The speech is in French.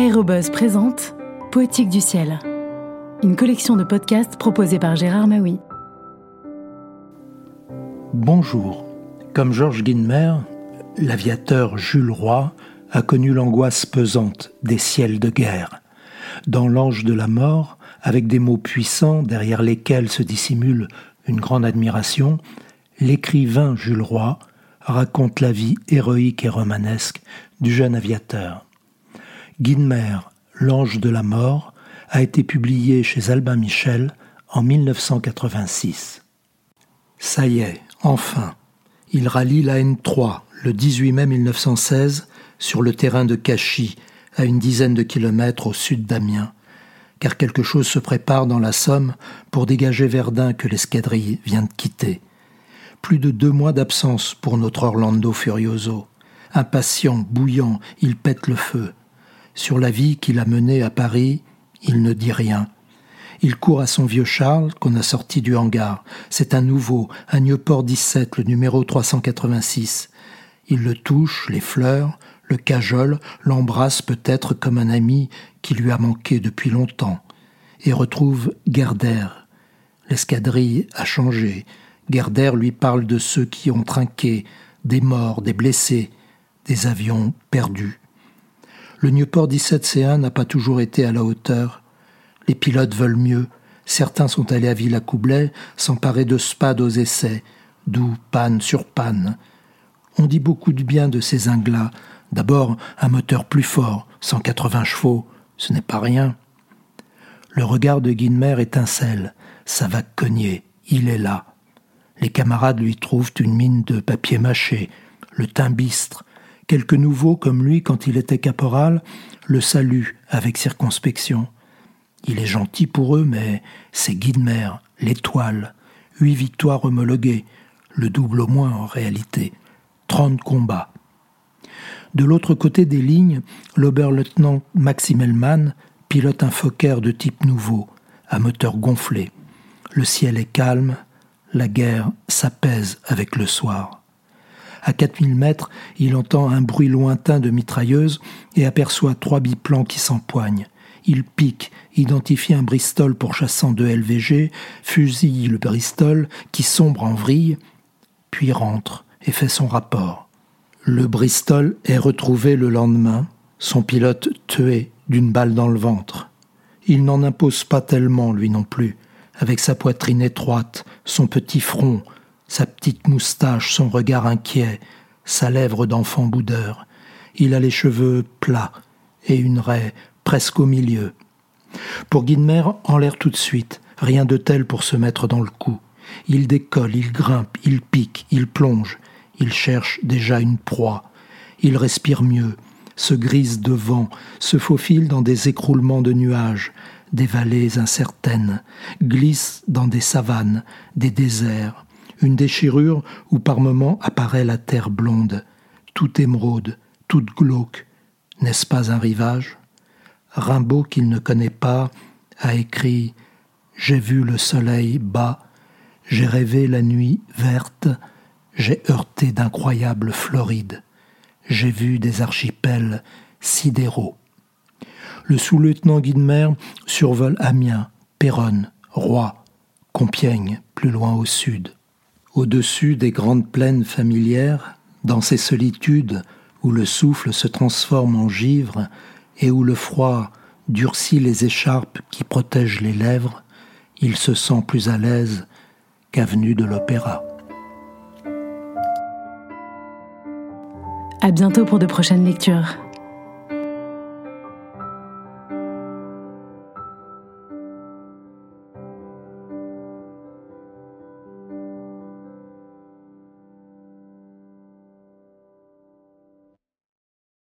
Aérobuzz présente Poétique du ciel, une collection de podcasts proposée par Gérard Maui. Bonjour. Comme Georges Guinmer, l'aviateur Jules Roy a connu l'angoisse pesante des ciels de guerre. Dans L'Ange de la mort, avec des mots puissants derrière lesquels se dissimule une grande admiration, l'écrivain Jules Roy raconte la vie héroïque et romanesque du jeune aviateur. Guinmer, L'Ange de la Mort, a été publié chez Albin Michel en 1986. Ça y est, enfin, il rallie la N3 le 18 mai 1916 sur le terrain de Cachy, à une dizaine de kilomètres au sud d'Amiens, car quelque chose se prépare dans la Somme pour dégager Verdun que l'escadrille vient de quitter. Plus de deux mois d'absence pour notre Orlando Furioso. Impatient, bouillant, il pète le feu. Sur la vie qu'il a menée à Paris, il ne dit rien. Il court à son vieux Charles qu'on a sorti du hangar. C'est un nouveau, un Newport 17, le numéro 386. Il le touche, les fleurs, le cajole, l'embrasse peut-être comme un ami qui lui a manqué depuis longtemps, et retrouve Gardère. L'escadrille a changé. Gardère lui parle de ceux qui ont trinqué, des morts, des blessés, des avions perdus. Le Newport 17C1 n'a pas toujours été à la hauteur. Les pilotes veulent mieux. Certains sont allés à Villacoublay s'emparer de spades aux essais, d'où panne sur panne. On dit beaucoup de bien de ces inglats. D'abord, un moteur plus fort, 180 chevaux, ce n'est pas rien. Le regard de Guinmer étincelle. Ça va cogner. Il est là. Les camarades lui trouvent une mine de papier mâché, le teint Quelques nouveaux comme lui, quand il était caporal, le saluent avec circonspection. Il est gentil pour eux, mais c'est Guidemer, l'étoile. Huit victoires homologuées, le double au moins en réalité. Trente combats. De l'autre côté des lignes, l'oberleutnant Maxim pilote un Fokker de type nouveau, à moteur gonflé. Le ciel est calme, la guerre s'apaise avec le soir. À 4000 mètres, il entend un bruit lointain de mitrailleuse et aperçoit trois biplans qui s'empoignent. Il pique, identifie un Bristol pourchassant de LVG, fusille le Bristol qui sombre en vrille, puis rentre et fait son rapport. Le Bristol est retrouvé le lendemain, son pilote tué d'une balle dans le ventre. Il n'en impose pas tellement, lui non plus, avec sa poitrine étroite, son petit front, sa petite moustache, son regard inquiet, sa lèvre d'enfant boudeur. Il a les cheveux plats et une raie presque au milieu. Pour Guinmer, en l'air tout de suite, rien de tel pour se mettre dans le coup. Il décolle, il grimpe, il pique, il plonge, il cherche déjà une proie. Il respire mieux, se grise de vent, se faufile dans des écroulements de nuages, des vallées incertaines, glisse dans des savanes, des déserts, une déchirure où par moments apparaît la terre blonde, toute émeraude, toute glauque. N'est-ce pas un rivage? Rimbaud, qu'il ne connaît pas, a écrit J'ai vu le soleil bas, j'ai rêvé la nuit verte, j'ai heurté d'incroyables Florides, j'ai vu des archipels sidéraux. Le sous-lieutenant Guidemer survole Amiens, Péronne, Roy, Compiègne, plus loin au sud au-dessus des grandes plaines familières, dans ces solitudes où le souffle se transforme en givre et où le froid durcit les écharpes qui protègent les lèvres, il se sent plus à l'aise qu'avenue de l'opéra. À bientôt pour de prochaines lectures.